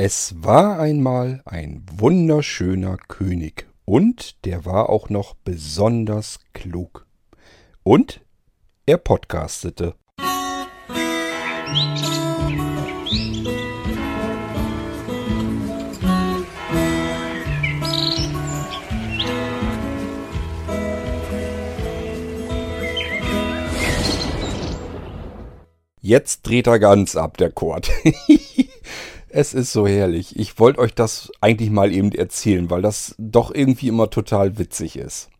Es war einmal ein wunderschöner König und der war auch noch besonders klug. Und er podcastete. Jetzt dreht er ganz ab, der Chord. es ist so herrlich. Ich wollte euch das eigentlich mal eben erzählen, weil das doch irgendwie immer total witzig ist.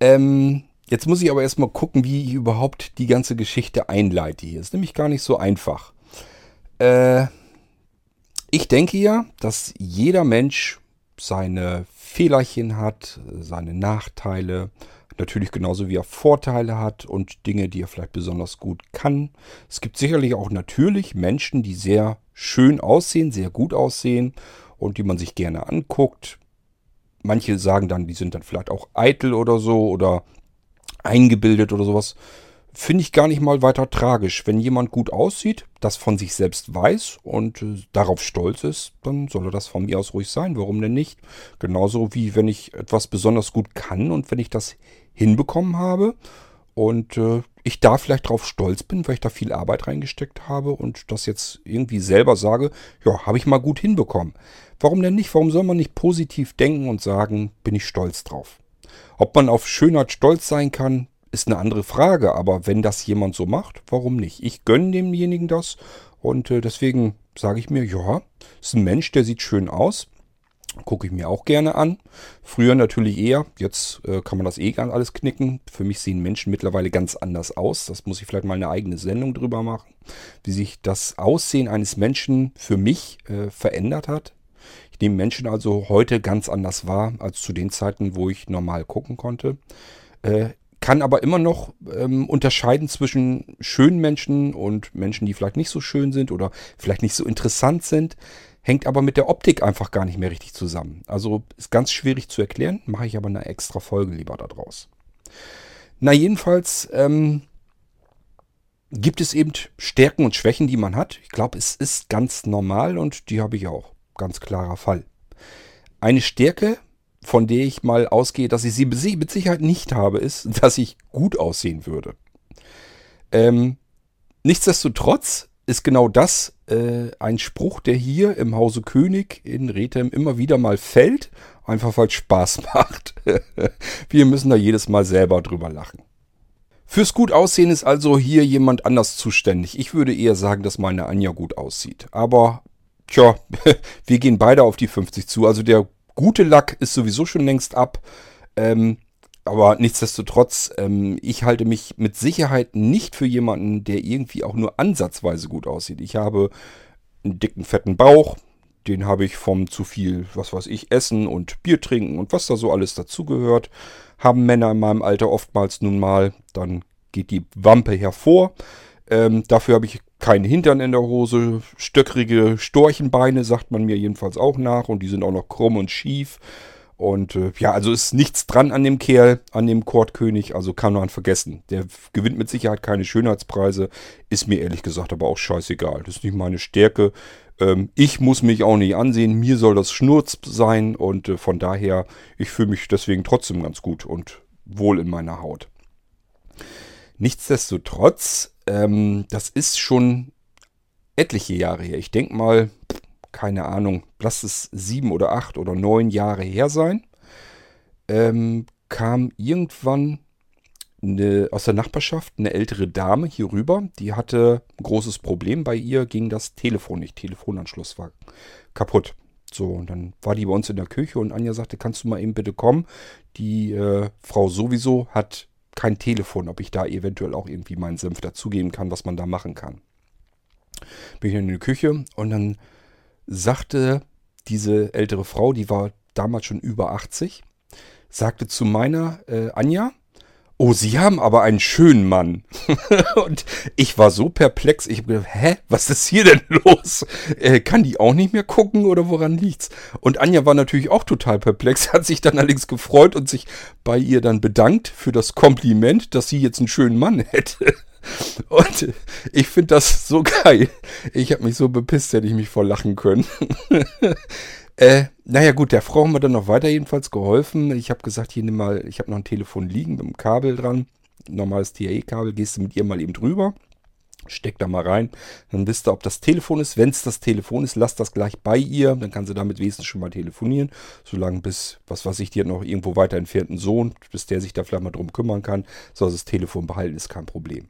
Ähm, jetzt muss ich aber erstmal gucken, wie ich überhaupt die ganze Geschichte einleite hier. Ist nämlich gar nicht so einfach. Äh, ich denke ja, dass jeder Mensch seine Fehlerchen hat, seine Nachteile, Natürlich genauso wie er Vorteile hat und Dinge, die er vielleicht besonders gut kann. Es gibt sicherlich auch natürlich Menschen, die sehr schön aussehen, sehr gut aussehen und die man sich gerne anguckt. Manche sagen dann, die sind dann vielleicht auch eitel oder so oder eingebildet oder sowas. Finde ich gar nicht mal weiter tragisch. Wenn jemand gut aussieht, das von sich selbst weiß und äh, darauf stolz ist, dann soll er das von mir aus ruhig sein. Warum denn nicht? Genauso wie wenn ich etwas besonders gut kann und wenn ich das hinbekommen habe und äh, ich da vielleicht drauf stolz bin, weil ich da viel Arbeit reingesteckt habe und das jetzt irgendwie selber sage, ja, habe ich mal gut hinbekommen. Warum denn nicht? Warum soll man nicht positiv denken und sagen, bin ich stolz drauf? Ob man auf Schönheit stolz sein kann, ist eine andere Frage, aber wenn das jemand so macht, warum nicht? Ich gönne demjenigen das und äh, deswegen sage ich mir, ja, ist ein Mensch, der sieht schön aus, Gucke ich mir auch gerne an. Früher natürlich eher. Jetzt äh, kann man das eh ganz alles knicken. Für mich sehen Menschen mittlerweile ganz anders aus. Das muss ich vielleicht mal eine eigene Sendung drüber machen. Wie sich das Aussehen eines Menschen für mich äh, verändert hat. Ich nehme Menschen also heute ganz anders wahr als zu den Zeiten, wo ich normal gucken konnte. Äh, kann aber immer noch ähm, unterscheiden zwischen schönen Menschen und Menschen, die vielleicht nicht so schön sind oder vielleicht nicht so interessant sind hängt aber mit der Optik einfach gar nicht mehr richtig zusammen. Also ist ganz schwierig zu erklären, mache ich aber eine extra Folge lieber daraus. Na jedenfalls ähm, gibt es eben Stärken und Schwächen, die man hat. Ich glaube, es ist ganz normal und die habe ich auch. Ganz klarer Fall. Eine Stärke, von der ich mal ausgehe, dass ich sie mit Sicherheit nicht habe, ist, dass ich gut aussehen würde. Ähm, nichtsdestotrotz ist genau das äh, ein Spruch, der hier im Hause König in Rethem immer wieder mal fällt, einfach weil es Spaß macht. Wir müssen da jedes Mal selber drüber lachen. Fürs gut aussehen ist also hier jemand anders zuständig. Ich würde eher sagen, dass meine Anja gut aussieht. Aber, tja, wir gehen beide auf die 50 zu. Also der gute Lack ist sowieso schon längst ab. Ähm, aber nichtsdestotrotz, ähm, ich halte mich mit Sicherheit nicht für jemanden, der irgendwie auch nur ansatzweise gut aussieht. Ich habe einen dicken, fetten Bauch. Den habe ich vom zu viel, was weiß ich, Essen und Bier trinken und was da so alles dazugehört. Haben Männer in meinem Alter oftmals nun mal. Dann geht die Wampe hervor. Ähm, dafür habe ich keinen Hintern in der Hose. Stöckrige Storchenbeine sagt man mir jedenfalls auch nach. Und die sind auch noch krumm und schief. Und äh, ja, also ist nichts dran an dem Kerl, an dem Kordkönig, also kann man vergessen. Der gewinnt mit Sicherheit keine Schönheitspreise, ist mir ehrlich gesagt aber auch scheißegal. Das ist nicht meine Stärke. Ähm, ich muss mich auch nicht ansehen, mir soll das Schnurz sein und äh, von daher, ich fühle mich deswegen trotzdem ganz gut und wohl in meiner Haut. Nichtsdestotrotz, ähm, das ist schon etliche Jahre her. Ich denke mal, keine Ahnung, lass es sieben oder acht oder neun Jahre her sein, ähm, kam irgendwann eine, aus der Nachbarschaft eine ältere Dame hier rüber, die hatte ein großes Problem. Bei ihr ging das Telefon nicht. Telefonanschluss war kaputt. So, und dann war die bei uns in der Küche und Anja sagte, kannst du mal eben bitte kommen? Die äh, Frau sowieso hat kein Telefon, ob ich da eventuell auch irgendwie meinen Senf dazugeben kann, was man da machen kann. Bin ich in die Küche und dann sagte diese ältere Frau, die war damals schon über 80, sagte zu meiner äh, Anja, Oh, Sie haben aber einen schönen Mann. und ich war so perplex. Ich habe gedacht, hä, was ist hier denn los? Äh, kann die auch nicht mehr gucken oder woran liegt's? Und Anja war natürlich auch total perplex, hat sich dann allerdings gefreut und sich bei ihr dann bedankt für das Kompliment, dass sie jetzt einen schönen Mann hätte. Und ich finde das so geil. Ich habe mich so bepisst, hätte ich mich vor lachen können. Äh, naja gut, der Frau haben wir dann noch weiter jedenfalls geholfen. Ich habe gesagt, hier nimm mal, ich habe noch ein Telefon liegen mit einem Kabel dran. Normales TAE-Kabel, gehst du mit ihr mal eben drüber. Steck da mal rein, dann wisst ihr, ob das Telefon ist. Wenn es das Telefon ist, lasst das gleich bei ihr. Dann kann sie damit wenigstens schon mal telefonieren. Solange bis, was weiß ich, hat noch irgendwo weiter entfernten Sohn, bis der sich da vielleicht mal drum kümmern kann, soll das Telefon behalten, ist kein Problem.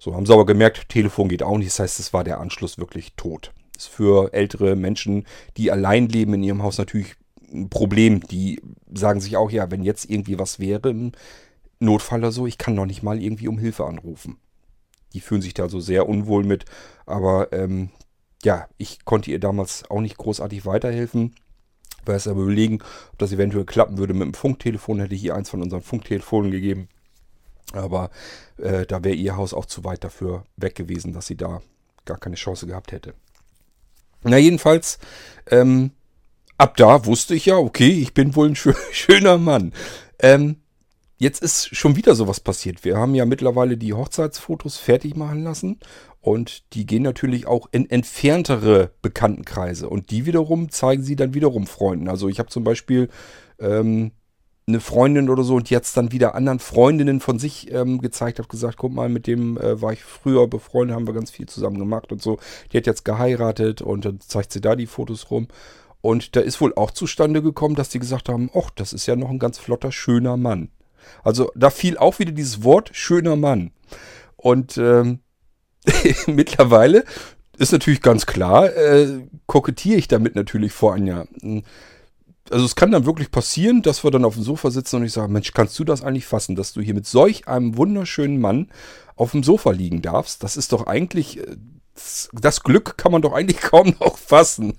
So, haben sie aber gemerkt, Telefon geht auch nicht. Das heißt, es war der Anschluss wirklich tot. Ist für ältere Menschen, die allein leben in ihrem Haus natürlich ein Problem. Die sagen sich auch, ja, wenn jetzt irgendwie was wäre im Notfall oder so, ich kann doch nicht mal irgendwie um Hilfe anrufen. Die fühlen sich da so sehr unwohl mit. Aber ähm, ja, ich konnte ihr damals auch nicht großartig weiterhelfen. Weil es aber überlegen, ob das eventuell klappen würde mit dem Funktelefon, hätte ich ihr eins von unseren Funktelefonen gegeben. Aber äh, da wäre ihr Haus auch zu weit dafür weg gewesen, dass sie da gar keine Chance gehabt hätte. Na, jedenfalls, ähm, ab da wusste ich ja, okay, ich bin wohl ein schöner Mann. Ähm, jetzt ist schon wieder sowas passiert. Wir haben ja mittlerweile die Hochzeitsfotos fertig machen lassen und die gehen natürlich auch in entferntere Bekanntenkreise und die wiederum zeigen sie dann wiederum Freunden. Also ich habe zum Beispiel ähm, eine Freundin oder so und jetzt dann wieder anderen Freundinnen von sich ähm, gezeigt habe, gesagt, guck mal, mit dem äh, war ich früher befreundet, haben wir ganz viel zusammen gemacht und so. Die hat jetzt geheiratet und dann zeigt sie da die Fotos rum. Und da ist wohl auch zustande gekommen, dass die gesagt haben, ach, das ist ja noch ein ganz flotter, schöner Mann. Also da fiel auch wieder dieses Wort schöner Mann. Und ähm, mittlerweile ist natürlich ganz klar, äh, kokettiere ich damit natürlich vor Anja. Also es kann dann wirklich passieren, dass wir dann auf dem Sofa sitzen und ich sage, Mensch, kannst du das eigentlich fassen, dass du hier mit solch einem wunderschönen Mann auf dem Sofa liegen darfst? Das ist doch eigentlich, äh, das Glück kann man doch eigentlich kaum noch fassen.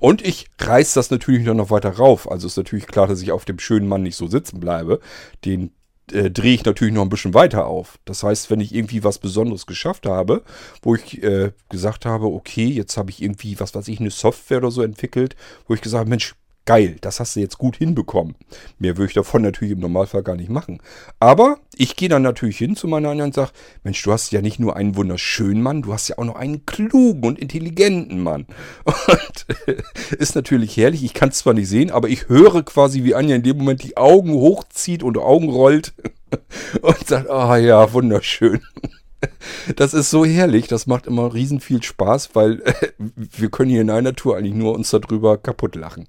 Und ich reiß das natürlich noch weiter rauf. Also ist natürlich klar, dass ich auf dem schönen Mann nicht so sitzen bleibe. Den äh, drehe ich natürlich noch ein bisschen weiter auf. Das heißt, wenn ich irgendwie was Besonderes geschafft habe, wo ich äh, gesagt habe, okay, jetzt habe ich irgendwie, was weiß ich, eine Software oder so entwickelt, wo ich gesagt habe, Mensch, geil, das hast du jetzt gut hinbekommen. Mehr würde ich davon natürlich im Normalfall gar nicht machen. Aber ich gehe dann natürlich hin zu meiner anderen und sage, Mensch, du hast ja nicht nur einen wunderschönen Mann, du hast ja auch noch einen klugen und intelligenten Mann. Und äh, ist natürlich herrlich, ich kann es zwar nicht sehen, aber ich höre quasi, wie Anja in dem Moment die Augen hochzieht und Augen rollt und sagt, ah ja, wunderschön. Das ist so herrlich, das macht immer riesen viel Spaß, weil äh, wir können hier in einer Tour eigentlich nur uns darüber kaputt lachen.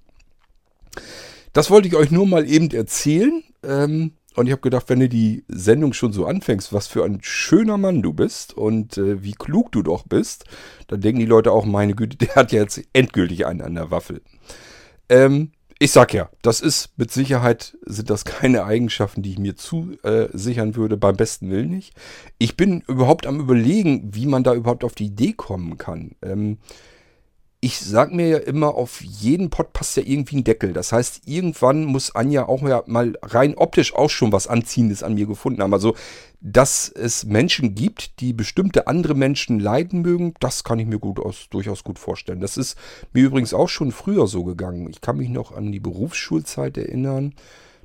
Das wollte ich euch nur mal eben erzählen. Ähm, und ich habe gedacht, wenn du die Sendung schon so anfängst, was für ein schöner Mann du bist und äh, wie klug du doch bist, dann denken die Leute auch, meine Güte, der hat ja jetzt endgültig einen an der Waffel. Ähm, ich sag ja, das ist mit Sicherheit, sind das keine Eigenschaften, die ich mir zusichern würde, beim besten Willen nicht. Ich bin überhaupt am überlegen, wie man da überhaupt auf die Idee kommen kann. Ähm, ich sag mir ja immer, auf jeden Pott passt ja irgendwie ein Deckel. Das heißt, irgendwann muss Anja auch mal rein optisch auch schon was Anziehendes an mir gefunden haben. Also, dass es Menschen gibt, die bestimmte andere Menschen leiden mögen, das kann ich mir gut aus, durchaus gut vorstellen. Das ist mir übrigens auch schon früher so gegangen. Ich kann mich noch an die Berufsschulzeit erinnern.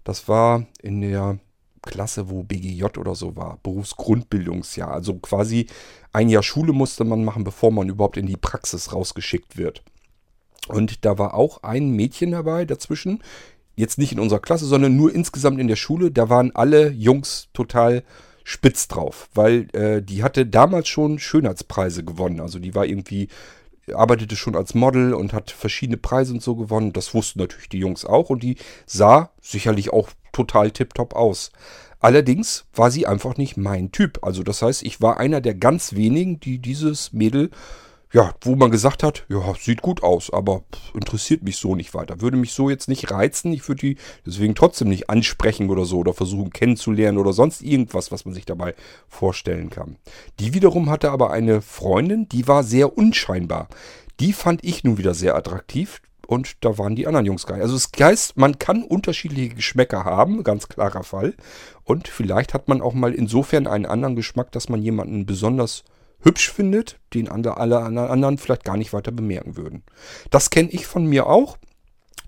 Das war in der Klasse, wo BGJ oder so war, Berufsgrundbildungsjahr. Also quasi ein Jahr Schule musste man machen, bevor man überhaupt in die Praxis rausgeschickt wird. Und da war auch ein Mädchen dabei dazwischen, jetzt nicht in unserer Klasse, sondern nur insgesamt in der Schule. Da waren alle Jungs total spitz drauf, weil äh, die hatte damals schon Schönheitspreise gewonnen. Also die war irgendwie arbeitete schon als Model und hat verschiedene Preise und so gewonnen. Das wussten natürlich die Jungs auch und die sah sicherlich auch total tiptop aus. Allerdings war sie einfach nicht mein Typ. Also das heißt, ich war einer der ganz wenigen, die dieses Mädel, ja, wo man gesagt hat, ja, sieht gut aus, aber interessiert mich so nicht weiter. Würde mich so jetzt nicht reizen. Ich würde die deswegen trotzdem nicht ansprechen oder so oder versuchen kennenzulernen oder sonst irgendwas, was man sich dabei vorstellen kann. Die wiederum hatte aber eine Freundin, die war sehr unscheinbar. Die fand ich nun wieder sehr attraktiv und da waren die anderen Jungs geil. Also es heißt, man kann unterschiedliche Geschmäcker haben, ganz klarer Fall. Und vielleicht hat man auch mal insofern einen anderen Geschmack, dass man jemanden besonders hübsch findet, den alle anderen vielleicht gar nicht weiter bemerken würden. Das kenne ich von mir auch.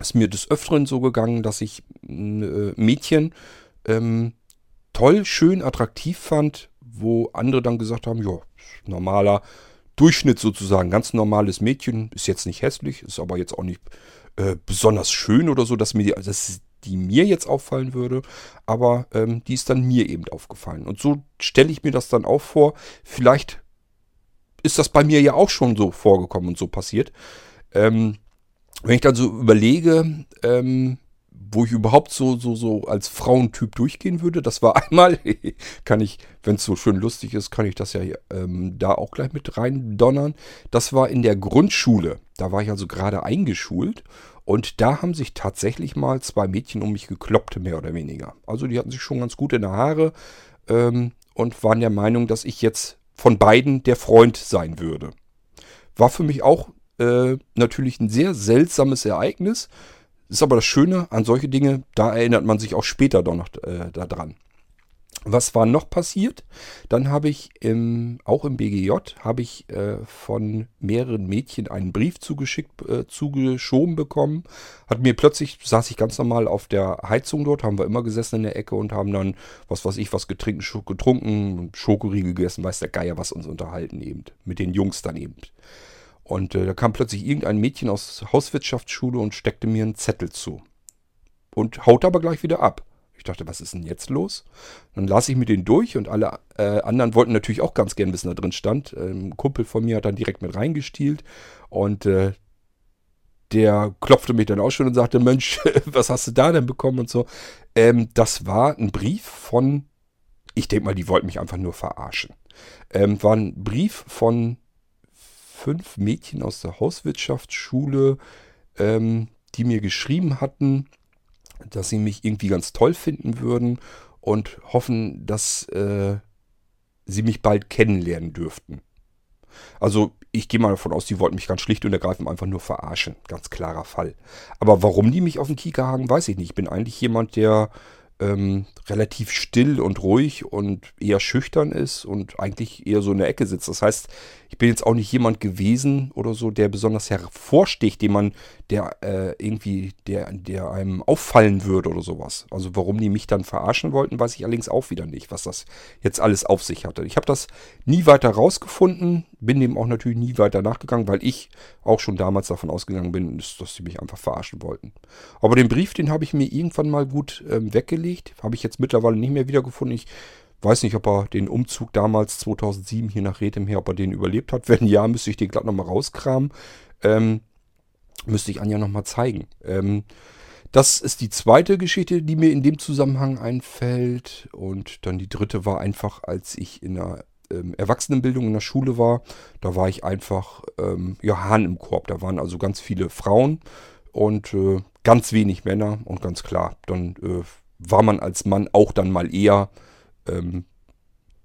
Ist mir des Öfteren so gegangen, dass ich äh, Mädchen ähm, toll, schön, attraktiv fand, wo andere dann gesagt haben, ja, normaler Durchschnitt sozusagen, ganz normales Mädchen, ist jetzt nicht hässlich, ist aber jetzt auch nicht äh, besonders schön oder so, dass mir die, dass die mir jetzt auffallen würde, aber ähm, die ist dann mir eben aufgefallen. Und so stelle ich mir das dann auch vor. Vielleicht ist das bei mir ja auch schon so vorgekommen und so passiert. Ähm, wenn ich dann so überlege, ähm, wo ich überhaupt so, so, so als Frauentyp durchgehen würde, das war einmal, kann ich, wenn es so schön lustig ist, kann ich das ja ähm, da auch gleich mit rein donnern. Das war in der Grundschule. Da war ich also gerade eingeschult und da haben sich tatsächlich mal zwei Mädchen um mich gekloppt, mehr oder weniger. Also die hatten sich schon ganz gut in der Haare ähm, und waren der Meinung, dass ich jetzt von beiden der Freund sein würde. War für mich auch äh, natürlich ein sehr seltsames Ereignis. Ist aber das Schöne an solche Dinge, da erinnert man sich auch später doch noch äh, daran. Was war noch passiert? Dann habe ich im, auch im BGJ habe ich äh, von mehreren Mädchen einen Brief zugeschickt, äh, zugeschoben bekommen. Hat mir plötzlich, saß ich ganz normal auf der Heizung dort, haben wir immer gesessen in der Ecke und haben dann, was weiß ich, was getrunken, getrunken Schokoriegel gegessen, weiß der Geier, was uns unterhalten eben. Mit den Jungs dann eben. Und äh, da kam plötzlich irgendein Mädchen aus Hauswirtschaftsschule und steckte mir einen Zettel zu. Und haut aber gleich wieder ab. Ich dachte, was ist denn jetzt los? Dann las ich mir den durch und alle äh, anderen wollten natürlich auch ganz gern wissen, da drin stand. Ähm, ein Kumpel von mir hat dann direkt mit reingestielt und äh, der klopfte mich dann auch schon und sagte, Mensch, was hast du da denn bekommen und so. Ähm, das war ein Brief von, ich denke mal, die wollten mich einfach nur verarschen. Ähm, war ein Brief von fünf Mädchen aus der Hauswirtschaftsschule, ähm, die mir geschrieben hatten, dass sie mich irgendwie ganz toll finden würden und hoffen, dass äh, sie mich bald kennenlernen dürften. Also ich gehe mal davon aus, die wollten mich ganz schlicht und ergreifend einfach nur verarschen. Ganz klarer Fall. Aber warum die mich auf den Kieker hagen, weiß ich nicht. Ich bin eigentlich jemand, der ähm, relativ still und ruhig und eher schüchtern ist und eigentlich eher so in der Ecke sitzt. Das heißt, ich bin jetzt auch nicht jemand gewesen oder so, der besonders hervorsticht, den man, der äh, irgendwie, der, der einem auffallen würde oder sowas. Also warum die mich dann verarschen wollten, weiß ich allerdings auch wieder nicht, was das jetzt alles auf sich hatte. Ich habe das nie weiter rausgefunden, bin dem auch natürlich nie weiter nachgegangen, weil ich auch schon damals davon ausgegangen bin, dass sie mich einfach verarschen wollten. Aber den Brief, den habe ich mir irgendwann mal gut ähm, weggelegt, habe ich jetzt mittlerweile nicht mehr wiedergefunden. Ich Weiß nicht, ob er den Umzug damals 2007 hier nach Rethem her, ob er den überlebt hat. Wenn ja, müsste ich den glatt nochmal rauskramen. Ähm, müsste ich Anja nochmal zeigen. Ähm, das ist die zweite Geschichte, die mir in dem Zusammenhang einfällt. Und dann die dritte war einfach, als ich in der ähm, Erwachsenenbildung in der Schule war. Da war ich einfach ähm, ja, Hahn im Korb. Da waren also ganz viele Frauen und äh, ganz wenig Männer. Und ganz klar, dann äh, war man als Mann auch dann mal eher ähm,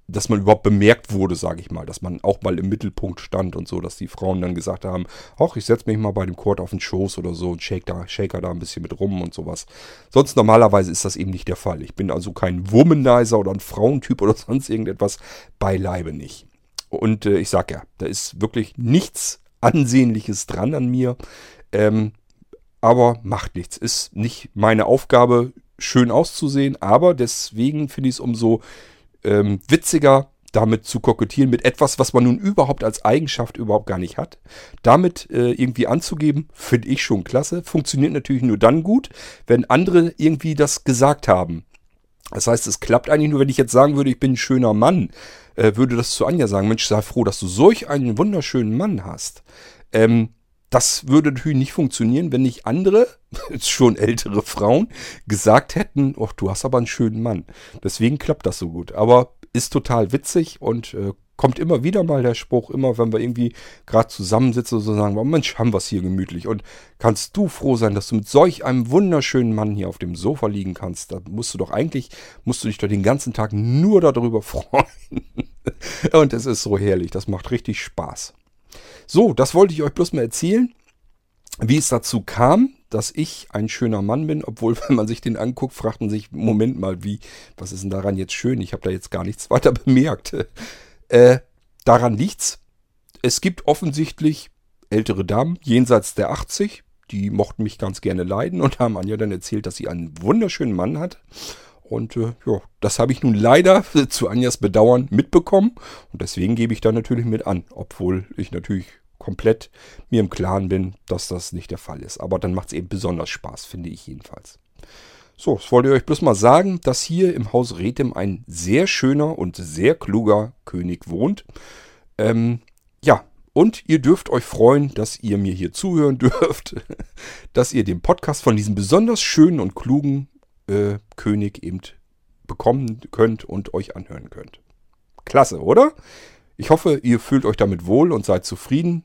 dass man überhaupt bemerkt wurde, sage ich mal, dass man auch mal im Mittelpunkt stand und so, dass die Frauen dann gesagt haben, ach, ich setze mich mal bei dem Chord auf den Schoß oder so und shake da, shaker da ein bisschen mit rum und sowas. Sonst normalerweise ist das eben nicht der Fall. Ich bin also kein Womanizer oder ein Frauentyp oder sonst irgendetwas, beileibe nicht. Und äh, ich sag ja, da ist wirklich nichts Ansehnliches dran an mir. Ähm, aber macht nichts. Ist nicht meine Aufgabe, schön auszusehen, aber deswegen finde ich es umso ähm, witziger, damit zu kokettieren mit etwas, was man nun überhaupt als Eigenschaft überhaupt gar nicht hat. Damit äh, irgendwie anzugeben, finde ich schon klasse. Funktioniert natürlich nur dann gut, wenn andere irgendwie das gesagt haben. Das heißt, es klappt eigentlich nur, wenn ich jetzt sagen würde, ich bin ein schöner Mann, äh, würde das zu Anja sagen, Mensch, sei froh, dass du solch einen wunderschönen Mann hast. Ähm, das würde natürlich nicht funktionieren, wenn nicht andere, schon ältere Frauen, gesagt hätten, oh, du hast aber einen schönen Mann. Deswegen klappt das so gut. Aber ist total witzig und äh, kommt immer wieder mal der Spruch, immer wenn wir irgendwie gerade zusammensitzen und so sagen, oh Mensch, haben wir es hier gemütlich. Und kannst du froh sein, dass du mit solch einem wunderschönen Mann hier auf dem Sofa liegen kannst. Da musst du doch eigentlich, musst du dich doch den ganzen Tag nur darüber freuen. und es ist so herrlich, das macht richtig Spaß. So, das wollte ich euch bloß mal erzählen, wie es dazu kam, dass ich ein schöner Mann bin, obwohl, wenn man sich den anguckt, fragt man sich, Moment mal, wie, was ist denn daran jetzt schön? Ich habe da jetzt gar nichts weiter bemerkt. Äh, daran liegt's. Es gibt offensichtlich ältere Damen jenseits der 80, die mochten mich ganz gerne leiden und haben Anja dann erzählt, dass sie einen wunderschönen Mann hat Und äh, ja, das habe ich nun leider zu Anjas Bedauern mitbekommen. Und deswegen gebe ich da natürlich mit an. Obwohl ich natürlich komplett mir im Klaren bin, dass das nicht der Fall ist. Aber dann macht es eben besonders Spaß, finde ich jedenfalls. So, das wollte ich euch bloß mal sagen, dass hier im Haus Rethem ein sehr schöner und sehr kluger König wohnt. Ähm, ja, und ihr dürft euch freuen, dass ihr mir hier zuhören dürft, dass ihr den Podcast von diesem besonders schönen und klugen äh, König eben bekommen könnt und euch anhören könnt. Klasse, oder? Ich hoffe, ihr fühlt euch damit wohl und seid zufrieden.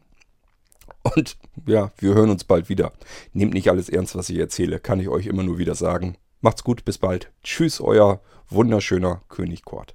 Und ja, wir hören uns bald wieder. Nehmt nicht alles ernst, was ich erzähle, kann ich euch immer nur wieder sagen. Macht's gut, bis bald. Tschüss, euer wunderschöner König Kort.